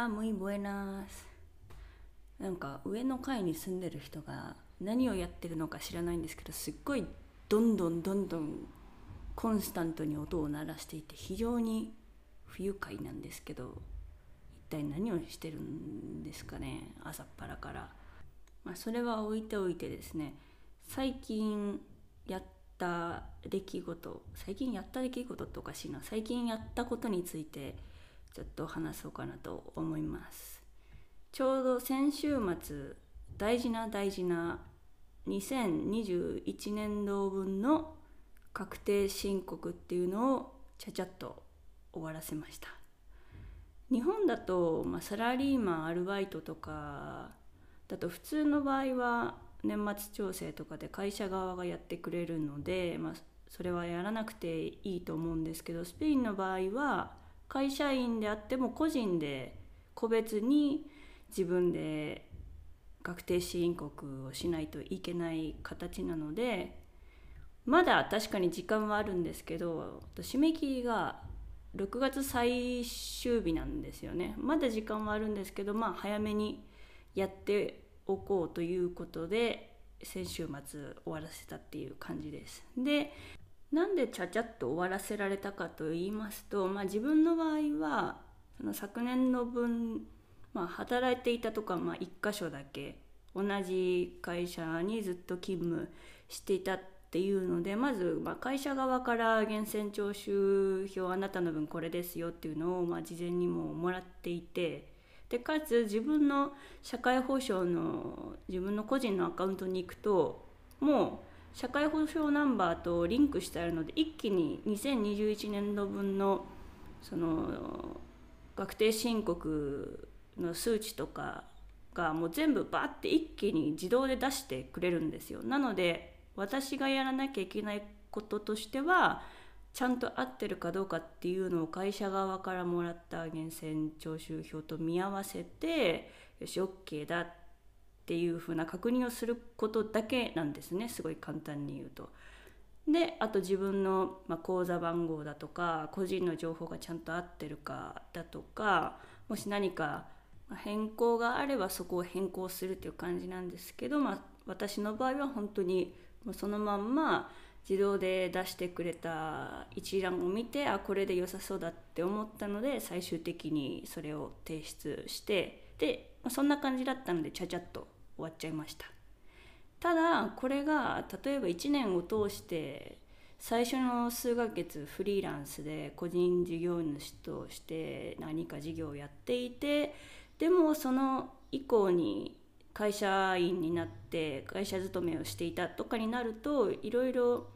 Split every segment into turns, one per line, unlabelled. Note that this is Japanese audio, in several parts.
Hola, muy buenas. なんか上の階に住んでる人が何をやってるのか知らないんですけどすっごいどんどんどんどんコンスタントに音を鳴らしていて非常に不愉快なんですけど一体何をしてるんですかね朝っぱらから。まあ、それは置いておいてですね最近やった出来事最近やった出来事っておかしいな最近やったことについてちょっと話そうかなと思います。ちょうど先週末大事な大事な2021年度分の確定申告っていうのをちゃちゃっと終わらせました。日本だと、まあ、サラリーマンアルバイトとかだと普通の場合は年末調整とかで会社側がやってくれるので、まあ、それはやらなくていいと思うんですけどスペインの場合は会社員であっても個人で個別に自分で確定申告をしないといけない形なのでまだ確かに時間はあるんですけど締め切りが6月最終日なんですよねまだ時間はあるんですけどまあ早めにやっておこうということで先週末終わらせたっていう感じです。でなんでちゃちゃっと終わらせられたかと言いますと、まあ、自分の場合はその昨年の分、まあ、働いていたとか、まあ、1箇所だけ同じ会社にずっと勤務していたっていうのでまずま会社側から源泉徴収票あなたの分これですよっていうのをま事前にももらっていてでかつ自分の社会保障の自分の個人のアカウントに行くともう社会保障ナンバーとリンクしてあるので一気に2021年度分のその確定申告の数値とかがもう全部バッて一気に自動で出してくれるんですよ。なので私がやらなきゃいけないこととしてはちゃんと合ってるかどうかっていうのを会社側からもらった源泉徴収票と見合わせてよし OK だっていうふうな確認をすることだけなんですねすごい簡単に言うと。であと自分の、ま口座番号だとか個人の情報がちゃんと合ってるかだとかもし何か変更があればそこを変更するっていう感じなんですけど、まあ、私の場合は本当にもうそのまんま自動で出してくれた一覧を見てあこれで良さそうだって思ったので最終的にそれを提出してで、まあ、そんな感じだったのでちゃちゃっと終わっちゃいました。ただこれが例えば1年を通して最初の数ヶ月フリーランスで個人事業主として何か事業をやっていてでもその以降に会社員になって会社勤めをしていたとかになるといろいろ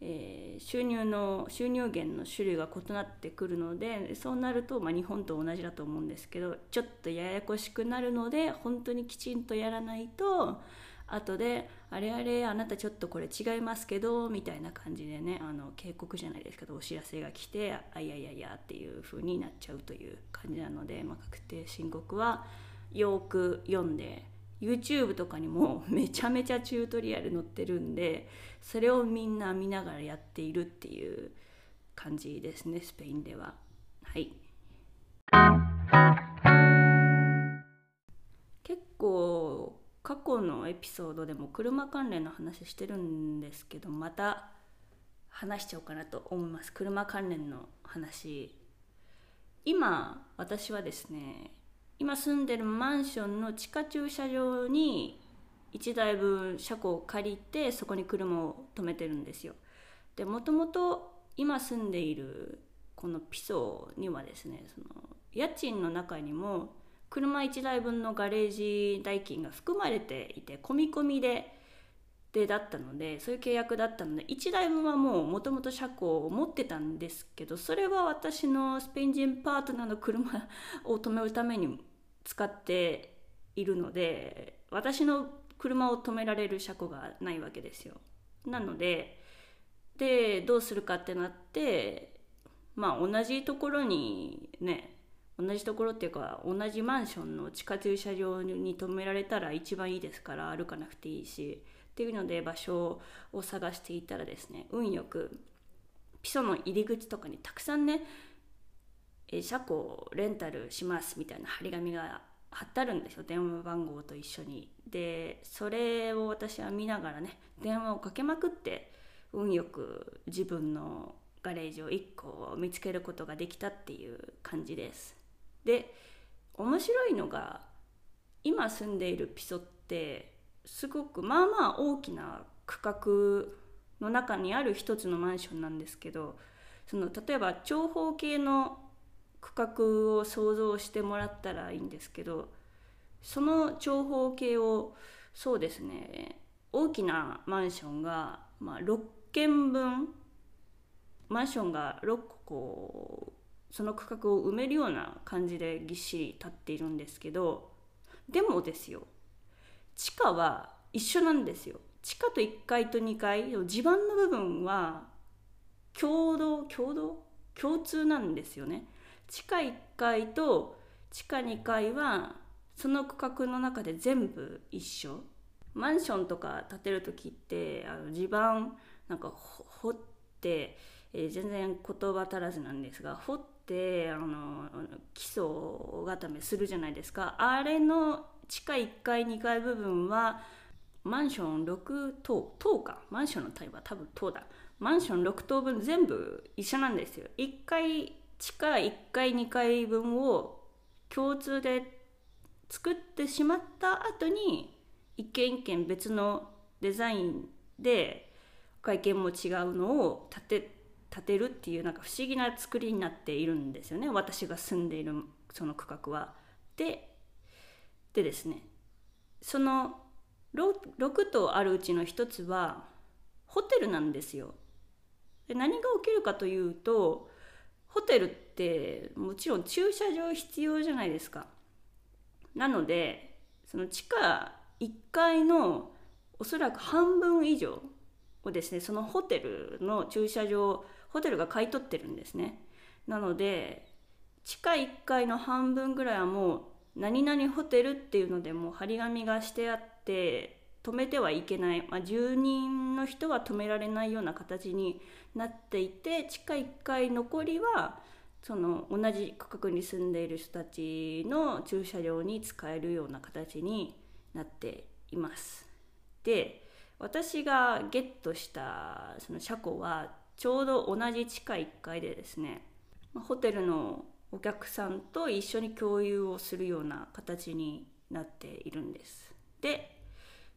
え収入の収入源の種類が異なってくるのでそうなると、まあ、日本と同じだと思うんですけどちょっとややこしくなるので本当にきちんとやらないと後で「あれあれあなたちょっとこれ違いますけど」みたいな感じでねあの警告じゃないですけどお知らせが来て「あいやいやいや」っていう風になっちゃうという感じなので、まあ、確定申告はよく読んで YouTube とかにも めちゃめちゃチュートリアル載ってるんでそれをみんな見ながらやっているっていう感じですねスペインでは。はい。結構過去のエピソードでも車関連の話してるんですけどまた話しちゃおうかなと思います。車関連の話。今私はですね今住んでるマンションの地下駐車場に1台分車庫を借りてそこに車を止めてるんですよ。でもともと今住んでいるこのピソにはですねその家賃の中にも車1台分のガレージ代金が含まれていて込み込みででだったのでそういう契約だったので1台分はもうもともと車庫を持ってたんですけどそれは私のスペイン人パートナーの車を止めるために使っているので私の車を止められる車庫がないわけですよ。なのででどうするかってなってまあ同じところにね同じところっていうか同じマンションの地下駐車場に止められたら一番いいですから歩かなくていいしっていうので場所を探していたらですね運よくピソの入り口とかにたくさんね車庫レンタルしますみたいな張り紙が貼ってあるんですよ。電話番号と一緒に。でそれを私は見ながらね電話をかけまくって運よく自分のガレージを1個見つけることができたっていう感じです。で面白いのが今住んでいるピソってすごくまあまあ大きな区画の中にある一つのマンションなんですけどその例えば長方形の区画を想像してもらったらいいんですけどその長方形をそうですね大きなマンションが、まあ、6軒分マンションが6個こうその区画を埋めるような感じでぎっしり立っているんですけどでもですよ地下は一緒なんですよ。地下と1階と2階地盤の部分は共同共同？共通なんですよね。地下1階と地下2階はその区画の中で全部一緒。マンションとか建てる時ってあの地盤なんか掘って、えー、全然言葉足らずなんですが掘ってあの基礎固めするじゃないですか。あれの地下1階2階部分はマンション6棟棟か。マンションの単位は多分棟だ。マンション6棟分全部一緒なんですよ。1階地下1階2階分を共通で作ってしまった後に一軒一軒別のデザインで外見も違うのを建て建てるっていうなんか不思議な作りになっているんですよね私が住んでいるその区画は。ででですねその 6, 6棟あるうちの1つはホテルなんですよ。で何が起きるかというとホテルってもちろん駐車場必要じゃないですか。なのでその地下1階のおそらく半分以上をですねそのホテルの駐車場ホテルが買い取ってるんですね。なので地下1階の半分ぐらいはもう何々ホテルっていうのでもう張り紙がしてあって止めてはいけない、まあ、住人の人は止められないような形になっていて地下1階残りはその同じ区画に住んでいる人たちの駐車場に使えるような形になっています。で私がゲットしたその車庫はちょうど同じ地下1階でですねホテルのお客さんと一緒に共有をするような形になっているんです。で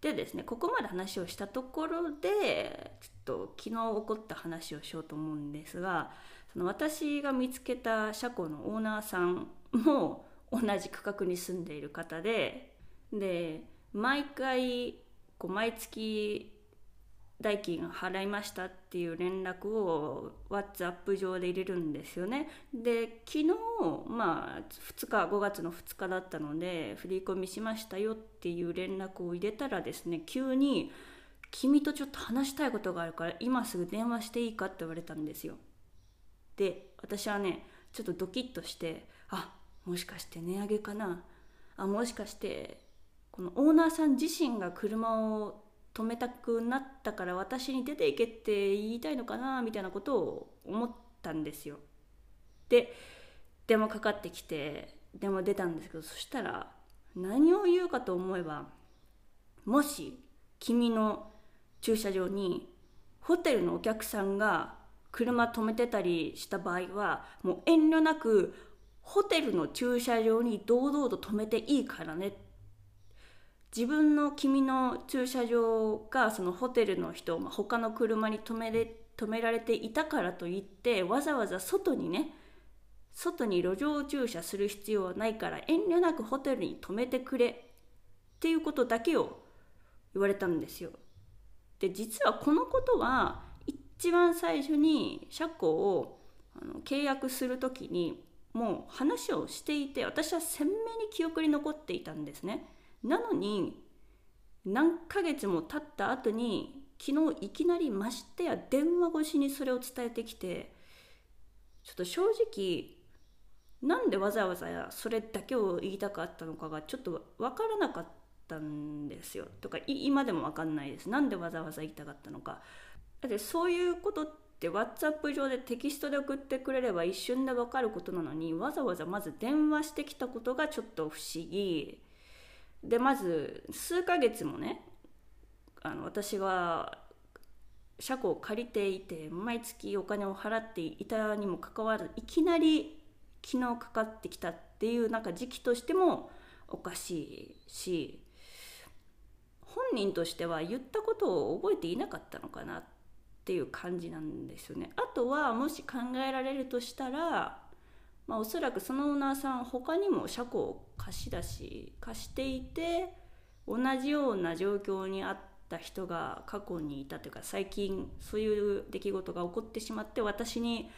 でですねここまで話をしたところでちょっと昨日起こった話をしようと思うんですがその私が見つけた車庫のオーナーさんも同じ区画に住んでいる方でで毎回こう毎月代金払いましたっていう連絡を WhatsApp 上で入れるんですよね。で昨日まあ2日5月の2日だったので振り込みしましたよっていう連絡を入れたらですね急に「君とちょっと話したいことがあるから今すぐ電話していいか?」って言われたんですよ。で私はねちょっとドキッとしてあもしかして値上げかなあもしかしてこのオーナーさん自身が車を止めたくなったから私に出ていけって言いたいのかなみたいなことを思ったんですよ。で電話かかってきて電話出たんですけどそしたら何を言うかと思えばもし君の駐車場にホテルのお客さんが車止めてたりした場合はもう遠慮なくホテルの駐車場に堂々と止めていいからねって自分の君の駐車場がそのホテルの人、まあ、他の車に止めれ止められていたからといってわざわざ外にね外に路上駐車する必要はないから遠慮なくホテルに止めてくれっていうことだけを言われたんですよ。で実はこのことは一番最初に車庫を契約する時にもう話をしていて私は鮮明に記憶に残っていたんですね。なのに何ヶ月も経った後に昨日いきなりましてや電話越しにそれを伝えてきてちょっと正直なんでわざわざそれだけを言いたかったのかがちょっと分からなかったんですよ。とか今でも分かんないです。なんでわざわざ言いたかったのか。だってそういうことって WhatsApp 上でテキストで送ってくれれば一瞬で分かることなのにわざわざまず電話してきたことがちょっと不思議。でまず数ヶ月もねあの私は車庫を借りていて毎月お金を払っていたにもかかわらずいきなり昨日かかってきたっていうなんか時期としてもおかしいし本人としては言ったことを覚えていなかったのかなっていう感じなんですよね。あとはもし考えられるとしたら、まあ、おそらくそのオーナーさん他にも車庫を貸し出し貸していて同じような状況にあった人が過去にいたというか最近そういう出来事が起こってしまって私に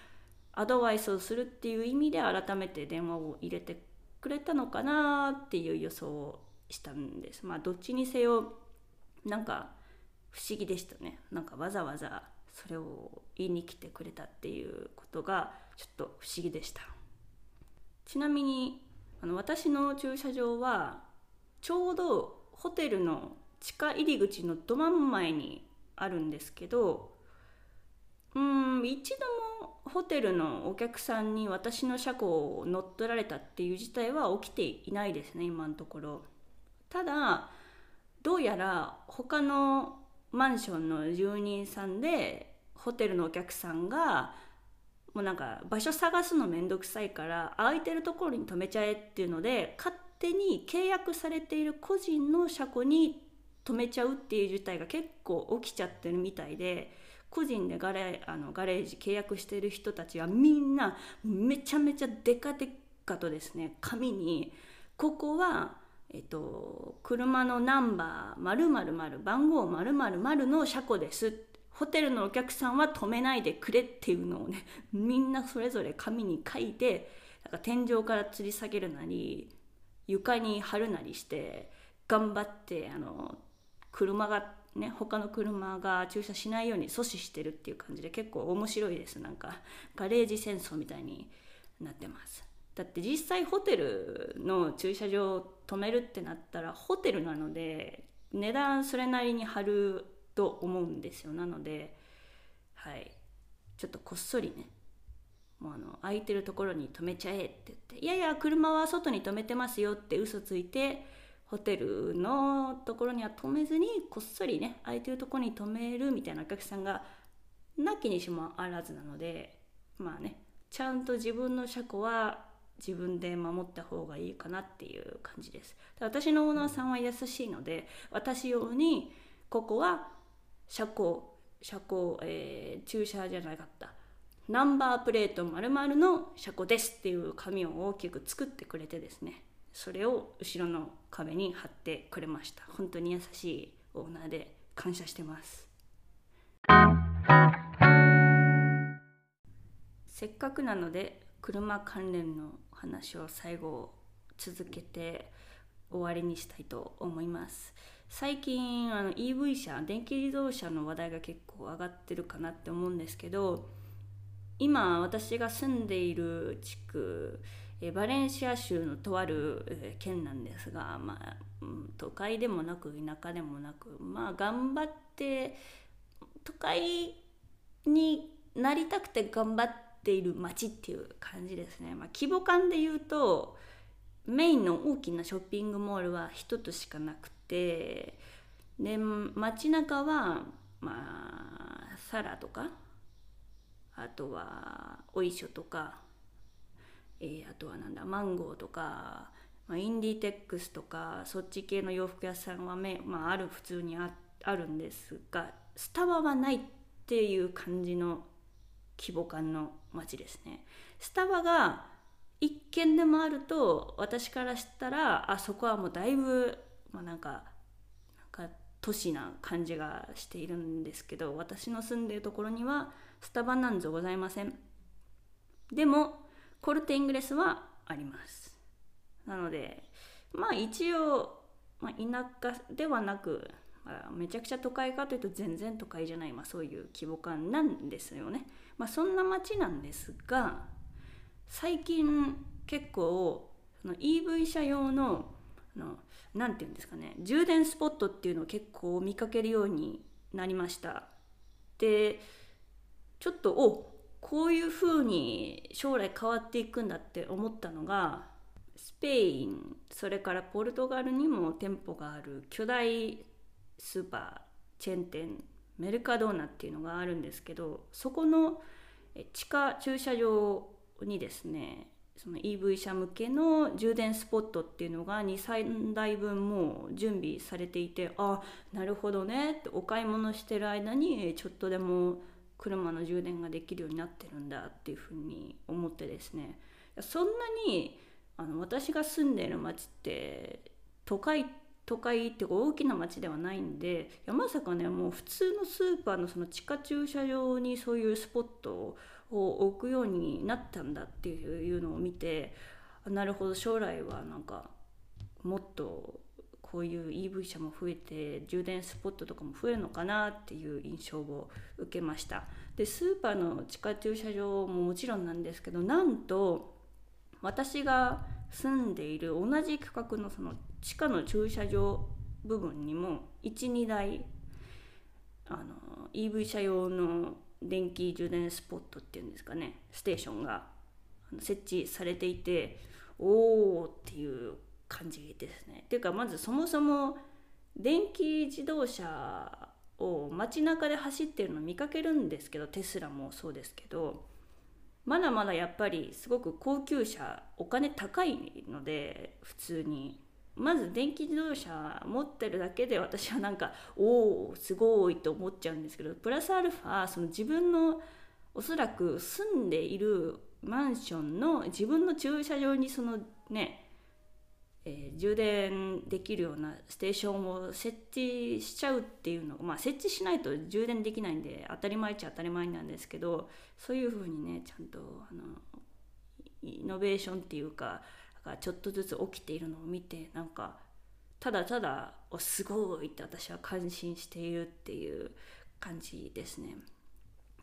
アドバイスをするっていう意味で改めて電話を入れてくれたのかなっていう予想をしたんです。まあどっちにせよなんか不思議でしたねなんかわざわざそれを言いに来てくれたっていうことがちょっと不思議でしたちなみにあの私の駐車場はちょうどホテルの地下入り口のど真ん前にあるんですけどうん一度もホテルのお客さんに私の車庫を乗っ取られたっていう事態は起きていないですね今のところ。ただどうやら他のマンションの住人さんでホテルのお客さんがもうなんか場所探すの面倒くさいから空いてるところに止めちゃえっていうので勝手に契約されている個人の車庫に止めちゃうっていう事態が結構起きちゃってるみたいで個人でガレあのガレージ契約してる人たちはみんなめちゃめちゃデカデカとですね紙にここはえっと、車のナンバー〇〇〇番号〇〇〇の車庫ですホテルのお客さんは止めないでくれっていうのをね みんなそれぞれ紙に書いてなんか天井から吊り下げるなり床に貼るなりして頑張ってあの車がね他の車が駐車しないように阻止してるっていう感じで結構面白いですなんかガレージ戦争みたいになってます。だって実際ホテルの駐車場を止めるってなったらホテルなので値段それなりに張ると思うんですよ。なのではい。ちょっとこっそりねもうあの空いてるところに止めちゃえって言っていやいや車は外に止めてますよって嘘ついてホテルのところには止めずにこっそりね空いてるところに止めるみたいなお客さんがなきにしもあらずなのでまあねちゃんと自分の車庫は自分で守った方がいいかなっていう感じです。私のオーナーさんは優しいので私用にここは車庫車庫、えー、駐車じゃなかった。ナンバープレート〇〇の車庫ですっていう紙を大きく作ってくれてですね。それを後ろの壁に貼ってくれました。本当に優しいオーナーで感謝してます。せっかくなので車関連の話を最後続けて終わりにしたいと思います。最近あの EV 車電気自動車の話題が結構上がってるかなって思うんですけど今私が住んでいる地区バレンシア州のとある県なんですが、まあ、都会でもなく田舎でもなくまあ頑張って都会になりたくて頑張っている街っていう感じですね、まあ、規模感で言うとメインの大きなショッピングモールは1つしかなくてで街中はまあサラとかあとはおいしょとか、えー、あとはなんだマンゴーとか、まあ、インディテックスとかそっち系の洋服屋さんはめ、まあ、ある普通にああるんですがスタバはないっていう感じの規模感の街ですね。スタバが一軒でもあると私からしたらあそこはもうだいぶ、まあ、なんかなんか都市な感じがしているんですけど私の住んでいるところにはスタバなんぞございませんでもコルテイングレスはありますなのでまあ一応、まあ、田舎ではなくまあ、めちゃくちゃ都会かというと全然都会じゃない、まあ、そういう規模感なんですよね。まあ、そんな街なんですが最近結構その EV 車用のの何て言うんですかね充電スポットっていうのを結構見かけるようになりました。でちょっとおこういうふうに将来変わっていくんだって思ったのがスペインそれからポルトガルにも店舗がある巨大スーパーチェーン店メルカドーナっていうのがあるんですけどそこの地下駐車場にですねその EV 車向けの充電スポットっていうのが23台分もう準備されていてあなるほどねってお買い物してる間にちょっとでも車の充電ができるようになってるんだっていうふうに思ってですね。そんなにあの私が住んでいる町って都会都会っていうか大きな町ではないんでいやまさかねもう普通のスーパーのその地下駐車場にそういうスポットを置くようになったんだっていうのを見てなるほど将来はなんかもっとこういう EV 車も増えて充電スポットとかも増えるのかなっていう印象を受けました。でスーパーの地下駐車場ももちろんなんですけどなんと私が住んでいる同じ区画のその地下の駐車場部分にも12台あの EV 車用の電気充電スポットっていうんですかねステーションが設置されていておおっていう感じですね。っていうかまずそもそも電気自動車を街中で走ってるの見かけるんですけどテスラもそうですけどまだまだやっぱりすごく高級車お金高いので普通にまず電気自動車持ってるだけで私はなんかおおすごいと思っちゃうんですけどプラスアルファその自分のおそらく住んでいるマンションの自分の駐車場にそのねえー、充電できるようなステーションを設置しちゃうっていうのまあ設置しないと充電できないんで当たり前っちゃ当たり前なんですけどそういうふうにねちゃんとあのイノベーションっていうかちょっとずつ起きているのを見てなんかただただおすごいって私は感心しているっていう感じですね。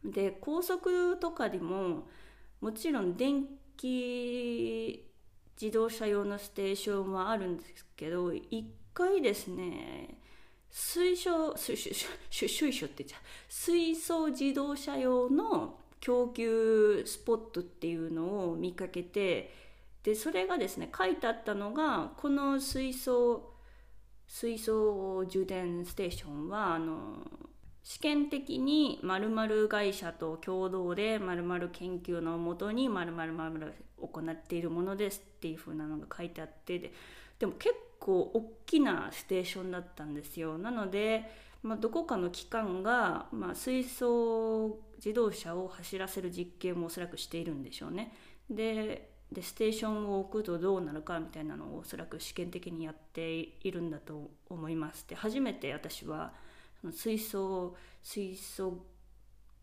で高速とかでももちろん電気自動車用のステーションはあるんですけど1回ですね水素水素って言っちゃう水素自動車用の供給スポットっていうのを見かけてでそれがですね書いてあったのがこの水素水素充電ステーションはあの試験的に〇〇会社と共同で〇〇研究のもとに〇〇〇行っているものですっていう風なのが書いてあってででも結構大きなステーションだったんですよ。なので、まあ、どこかの機関が、まあ、水素自動車を走らせる実験もおそらくしているんでしょうね。ででステーションを置くとどうなるかみたいなのをおそらく試験的にやっているんだと思いますで初めて私は水素水素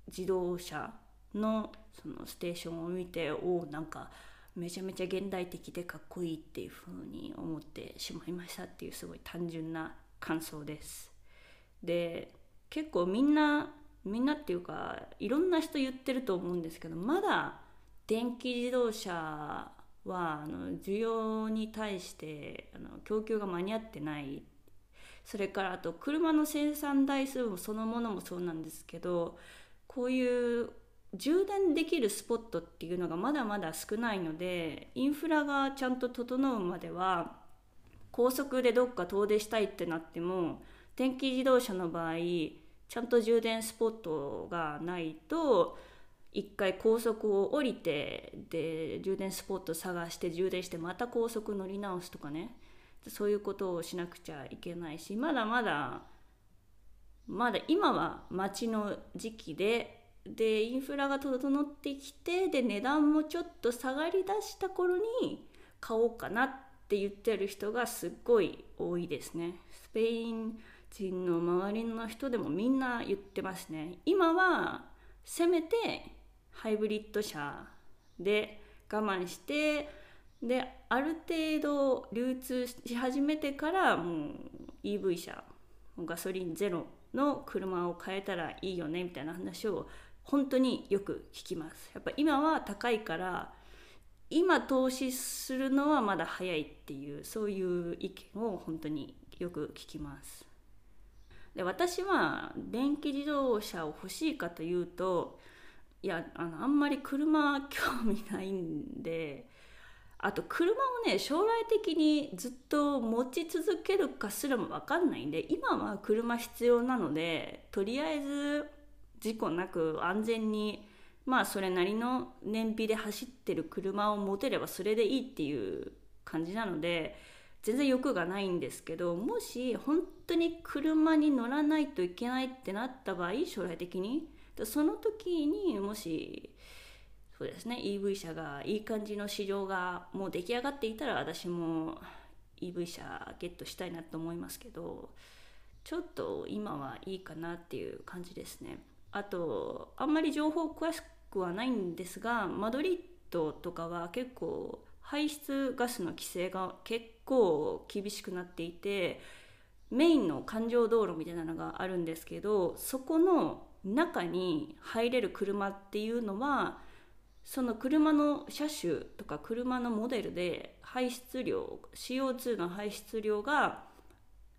自動車のそのステーションを見ておおなんかめちゃめちゃ現代的でかっこいいっていうふうに思ってしまいましたっていうすごい単純な感想です。で結構みんなみんなっていうかいろんな人言ってると思うんですけどまだ電気自動車はあの需要に対してあの供給が間に合ってない。それからあと車の生産台数もそのものもそうなんですけどこういう充電できるスポットっていうのがまだまだ少ないのでインフラがちゃんと整うまでは高速でどっか遠出したいってなっても電気自動車の場合ちゃんと充電スポットがないと一回高速を降りてで充電スポット探して充電してまた高速乗り直すとかねそういうことをしなくちゃいけないしまだまだまだ今は待ちの時期ででインフラが整ってきてで値段もちょっと下がりだした頃に買おうかなって言ってる人がすっごい多いですね。スペイン人の周りの人でもみんな言ってますね。今はせめてハイブリッド車で我慢してである程度流通し始めてからもう EV 車ガソリンゼロの車を変えたらいいよねみたいな話を本当によく聞きます。やっぱ今は高いから今投資するのはまだ早いっていうそういう意見を本当によく聞きます。で私は電気自動車を欲しいかというといやあのあんまり車興味ないんであと車をね将来的にずっと持ち続けるかすらも分かんないんで今は車必要なのでとりあえず事故なく安全にまあそれなりの燃費で走ってる車を持てればそれでいいっていう感じなので全然欲がないんですけどもし本当に車に乗らないといけないってなった場合将来的にその時にもしそうですね EV 車がいい感じの市場がもう出来上がっていたら私も EV 車ゲットしたいなと思いますけどちょっと今はいいかなっていう感じですね。あとあんまり情報詳しくはないんですがマドリッドとかは結構排出ガスの規制が結構厳しくなっていてメインの環状道路みたいなのがあるんですけどそこの中に入れる車っていうのはその車の車種とか車のモデルで排出量 CO2 の排出量が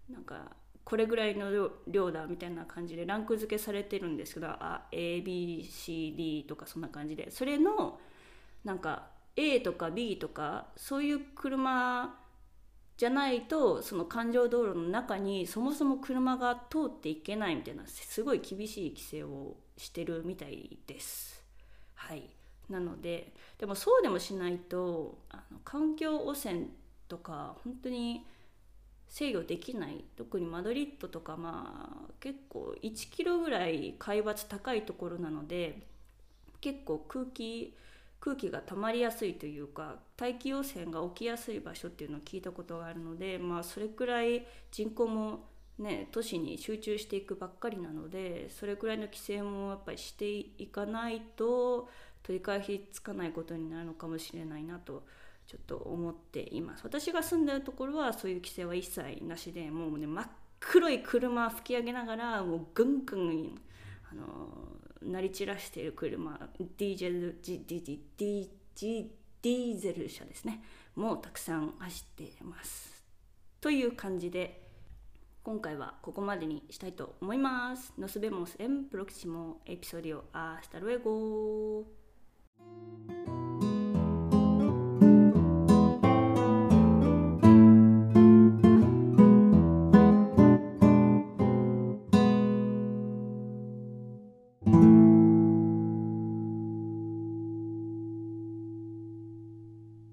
なんかこれぐらいの量だみたいな感じでランク付けされてるんですけど ABCD とかそんな感じで。それのなんか A とか B とかそういう車じゃないとその環状道路の中にそもそも車が通っていけないみたいなすごい厳しい規制をしてるみたいです。はいなのででもそうでもしないとあの環境汚染とか本当に制御できない特にマドリッドとかまあ結構1キロぐらい海抜高いところなので結構空気空気が溜まりやすいというか大気汚染が起きやすい場所っていうのを聞いたことがあるのでまあそれくらい人口もね都市に集中していくばっかりなのでそれくらいの規制もやっぱりしていかないと取り返しつかないことになるのかもしれないなとちょっと思っています。私が住んでるところはそういう規制は一切なしでもうね真っ黒い車吹き上げながらもうぐんぐんあの鳴り散らしている車ディーゼルディディディディディーゼル車ですねもうたくさん走っていますという感じで今回はここまでにしたいと思います。Nos vemos en próximo episodio. Hasta luego.